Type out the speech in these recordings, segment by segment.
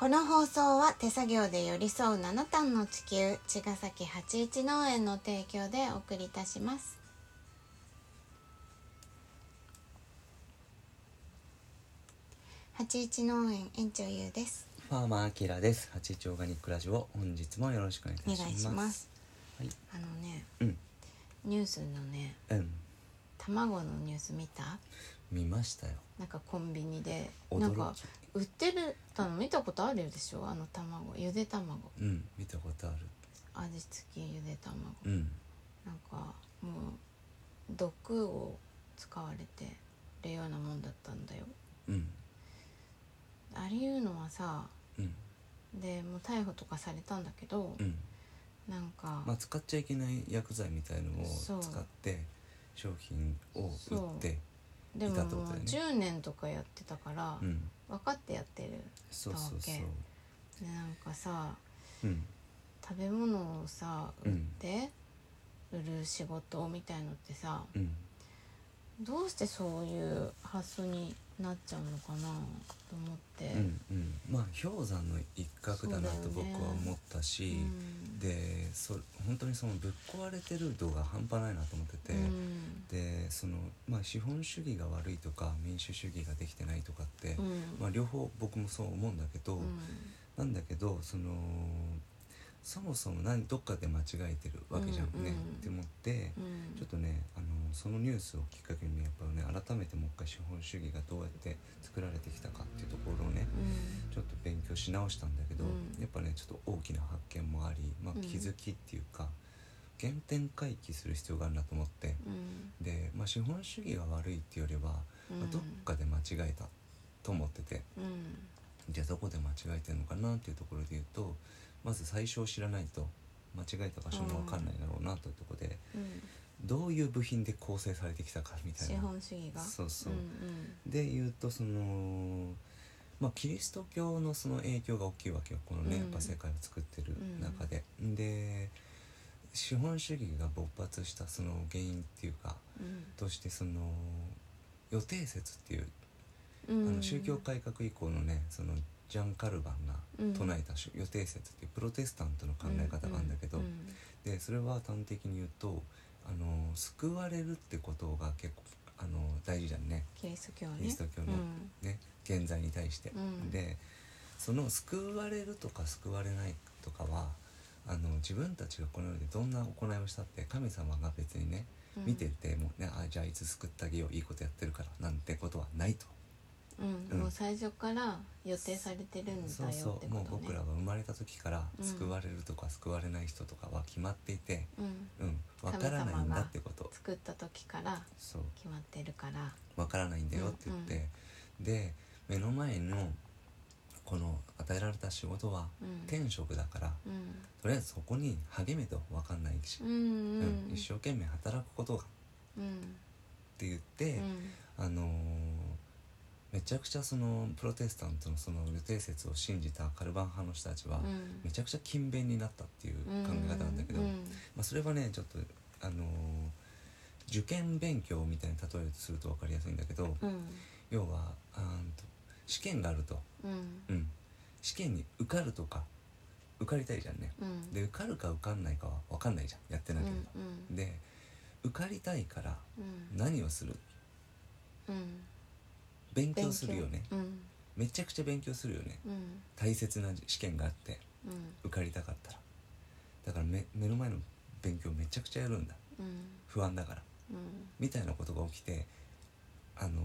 この放送は手作業で寄り添う七段の地球茅ヶ崎八一農園の提供でお送りいたします八一農園園長ゆうですファーマーアキラです。八一オーガニックラジオ、本日もよろしくお願いします。お願いしますはい。あのねうん。ニュースのねうん。卵のニュース見た？見ましたよ。なんかコンビニでなんか売ってるたの見たことあるでしょ？あの卵ゆで卵うん。見たことある。味付きゆで卵うん。なんかもう毒を使われてるようなもんだったんだようん。ありいうのはさうん。でもう逮捕とかされたんだけど、うん。なんか、まあ、使っちゃいけない薬剤みたいのを使って。商品を売って。でももういたってことだよね10年とかやってたから、うん。分かってやってるそうそうそう。でなんかさうん。食べ物をさ売っうんて売る仕事みたいのってさうん。どうしてそういう発想になっちゃうのかなと思って、うん。うん。まあ、氷山の一角だなと僕は思ったし。うんで、そ、本当にそのぶっ壊れてる度が半端ないなと思ってて。うんでそのまあ資本主義が悪いとか民主主義ができてないとかって、うんまあ、両方僕もそう思うんだけど、うんなんだけどそのそもそも何どっかで間違えてるわけじゃんね、うんうんって思って、うんそのニュースをきっかけにねやっぱりね改めてもう一回資本主義がどうやって作られてきたかっていうところをねうん。ちょっと勉強し直したんだけど、うん。やっぱねちょっと大きな発見もあり、まあうん、気づきっていうか、原点回帰する必要があるなと思って。うん。で、まあ、資本主義が悪いっていうよりは、まあどっかで間違えたと思っててうん。じゃあどこで間違えてるのかなっていうところで言うとまず最初を知らないと間違えた場所も分かんないだろうなというところで、うんどういう部品で構成されてきたかみたい資な。本主義が？そうそう。うんで言うとそのまあキリスト教のその影響が大きいわけよ。このね、うん。やっぱ世界を作ってる中で。で資本主義が勃発したその原因っていうかうん。としてその予定説っていううん。あの宗教改革以降のねそのジャン・カルバンが唱えたし予定説っていうプロテスタントの考え方があるんだけど、うん。でそれは端的に言うとあの救われるってことが結構あの大事じゃんね。キリスト教ね。キリスト教のうん。ね現在に対して。うん。でその救われるとか救われないとかはあの自分たちがこの世でどんな行いをしたって神様が別にねうん。見ててもねあじゃあいつ救ってあげよういいことやってるからなんてことはないと。うんうん。もう最初から予定されてるんだよそうそうってことね。もう僕らが生まれた時からうん救われるとか救われない人とかは決まっていてうん。うんわからないんだってこと。作った時からそう。決まってるから。わからないんだよって言って、で目の前のこの与えられた仕事はうん。天職だからうん。とりあえずそこに励めとわかんないし、うんうん。うん一生懸命働くことがっうん。て言って、うん。あのーめちゃくちゃそのプロテスタントのその予定説を信じたカルバン派の人たちは、うん。めちゃくちゃ勤勉になったっていう考え方なんだけど、うんまあ、それはねちょっとあのー受験勉強みたいに例えるとすると分かりやすいんだけど、うん。要はあと試験があると、うん。うん、試験に受かるとか受かりたいじゃんね。うん。で受かるか受かんないかは分かんないじゃんやってなければ。うん。で受かりたいからうん。何をする？うん勉強するよね。うん。めちゃくちゃ勉強するよね。うん。大切な試験があってうん。受かりたかったら。だから目目の前の勉強めちゃくちゃやるんだ。うん。不安だから。うん。みたいなことが起きてあのー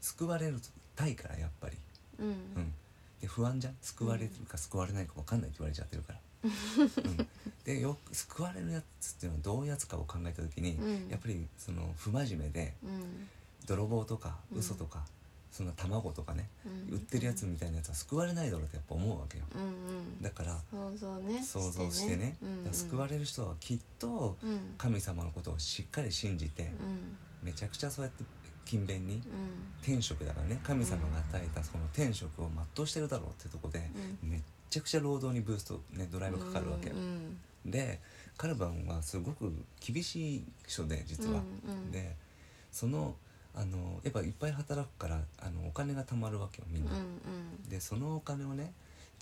救われるたいからやっぱり。うん。うん。で不安じゃん？救われるか救われないか分かんないって言われちゃってるから、うん、でよく救われるやつっていうのはどういうやつかを考えた時に、うん。やっぱりその不真面目でうん。泥棒とかうん。嘘とか、そんな卵とかね、うん。売ってるやつみたいなやつは救われないだろうってやっぱ思うわけよ。うんうん。だから想像ね想像してねうんうん。救われる人はきっとうん。神様のことをしっかり信じて、うん。めちゃくちゃそうやって勤勉にうん。天職だからね神様が与えたその天職を全うしてるだろうってとこで、うん。めっちゃくちゃ労働にブースト、ね、ドライブかかるわけよ、うん。でカルバンはすごく厳しい人で実は、うんうん。でそのあのやっぱいっぱい働くからあのお金が貯まるわけよみんな、うんうん。でそのお金をね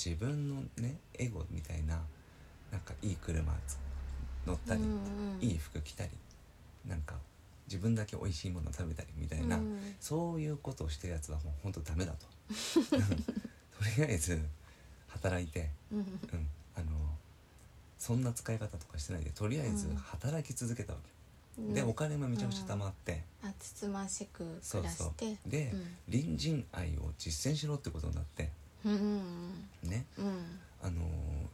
自分のねエゴみたいななんかいい車つ乗ったり、うんうん。いい服着たりなんか自分だけ美味しいもの食べたりみたいな、うん。そういうことをしてるやつはもうほんとダメだと。とりあえず働いて、うん。うん、あのそんな使い方とかしてないでとりあえずうん働き続けたわけ、うんでお金もめちゃくちゃ貯まって、あつつましくそうそう。暮らしてで、隣人愛を実践しろってことになって。うんうんね。うん。あの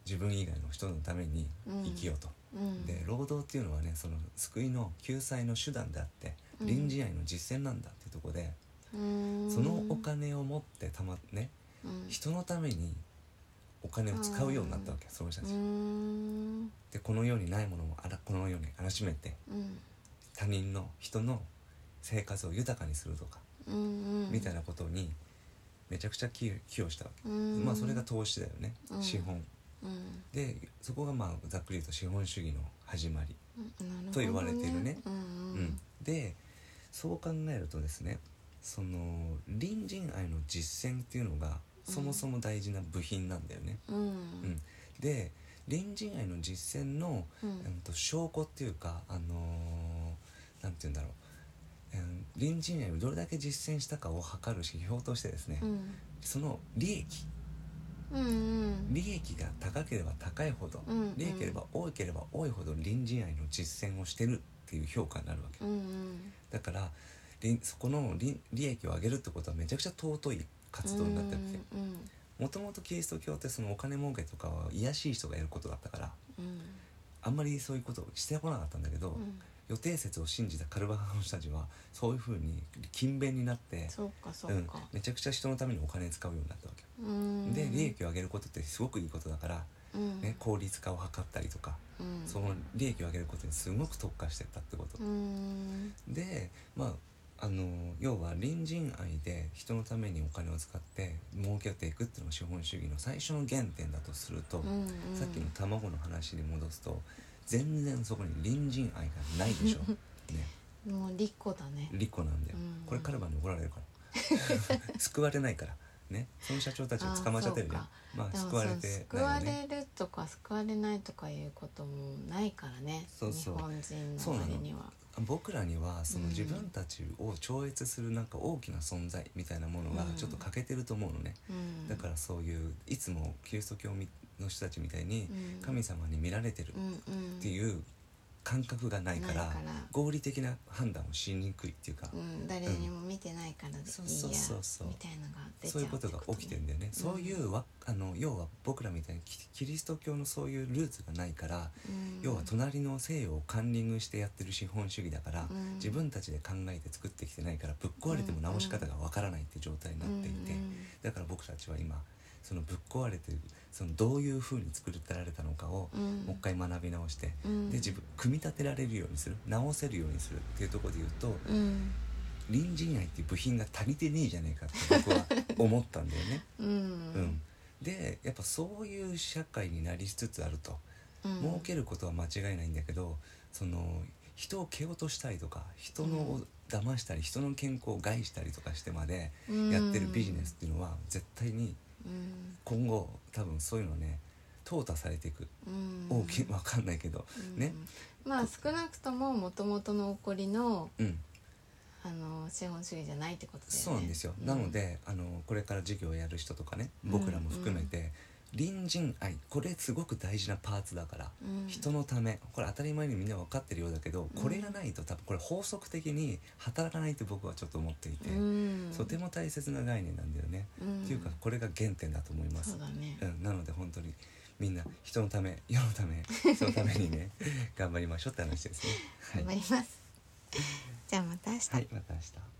自分以外の人のために生きようと、うん。で労働っていうのはねその救いの救済の手段であってうん。隣人愛の実践なんだっていうところで、うん。そのお金を持ってたまねうん。人のためにお金を使うようになったわけ、その人たち、うんでこの世にないものをあらこの世に荒らしめてうん他人の人の生活を豊かにするとか、みたいなことにめちゃくちゃ寄与寄与したわけ、うん。まあそれが投資だよね、うん。資本。うん。でそこがまあざっくり言うと資本主義の始まり、と言われてるね。うん。うん。でそう考えるとですねその隣人愛の実践っていうのがそもそも大事な部品なんだよね、うん。で隣人愛の実践の、うん。うん、と証拠っていうかあのーなんて言うんだろう、うん、隣人愛をどれだけ実践したかを測る指標としてですね、うん。その利益。うんうん。利益が高ければ高いほど、うんうん。利益が多ければ多いほど隣人愛の実践をしてるっていう評価になるわけ、うんうん。だからりそこの利利益を上げるってことはめちゃくちゃ尊い活動になってるわけ。うんもともとキリスト教ってそのお金儲けとかは卑しい人がやることだったからうん。あんまりそういうことをしてこなかったんだけど、うん。予定説を信じたカルバハの人たちはそういうふうに勤勉になってそうかそううんか、めちゃくちゃ人のためにお金使うようになったわけ、うん。で利益を上げることってすごくいいことだから、うん。ね、効率化を図ったりとか、うん。その利益を上げることにすごく特化してったってこと、うん。でまああの要は隣人愛で人のためにお金を使って儲けていくっていうのが資本主義の最初の原点だとすると、うんうん。さっきの卵の話に戻すと全然そこに隣人愛がないでしょ、ね、もう利己だね。利己なんだよ、うん。これカルバンに怒られるから。救われないから。ね。その社長たちが捕まっちゃってるじゃん。あまあ救われて救わないよね。れるとか救われないとかいうこともないからね。そうそう。日本人の割には僕らにはそのうん。自分たちを超越するなんか大きな存在みたいなものがうん。ちょっと欠けてると思うのね、うん。だからそういういつもキリスト教の人たちみたいにうん。神様に見られてるっていう感覚がないから合理的な判断をしにくいっていうか、うん、誰にも見てないからでいいやそうそうそうそう。みたいなのが出ちゃそういうことが起きてるんだよね、そういうわあの要は僕らみたいにキキリスト教のそういうルーツがないから、うん。要は隣の西洋をカンニングしてやってる資本主義だから、うん。自分たちで考えて作ってきてないからぶっ壊れても直し方がわからないって状態になっていて、うん。だから僕たちは今そのぶっ壊れてるそのどういうふうに作られたのかをうん。もう一回学び直して、うん。で自分組み立てられるようにする直せるようにするっていうところで言うとうん。隣人愛っていう部品が足りてねえじゃねえかって僕は思ったんだよね。うん。うん、でやっぱそういう社会になりつつあると、うん。儲けることは間違いないんだけどその人を蹴落としたりとか人のを騙したり人の健康を害したりとかしてまでやってるビジネスっていうのは絶対にうん今後多分そういうのね淘汰されていく。うん。大きいわかんないけど。ねうん。まあ少なくとももともとの起こりのうん。あの資本主義じゃないってことね。そうなんですよ、うん。なのであのこれから授業をやる人とかね僕らも含めて、隣人愛。これすごく大事なパーツだから、うん。人のため。これ当たり前にみんな分かってるようだけど、これがないと多分これ法則的に働かないって僕はちょっと思っていて、うん。とても大切な概念なんだよね、うん。っていうかこれが原点だと思います。ね。うん、なので本当にみんな人のため 世のためそのためにね頑張りましょうって話ですね。頑張ります。じゃあまた明日。はい、はい、また明日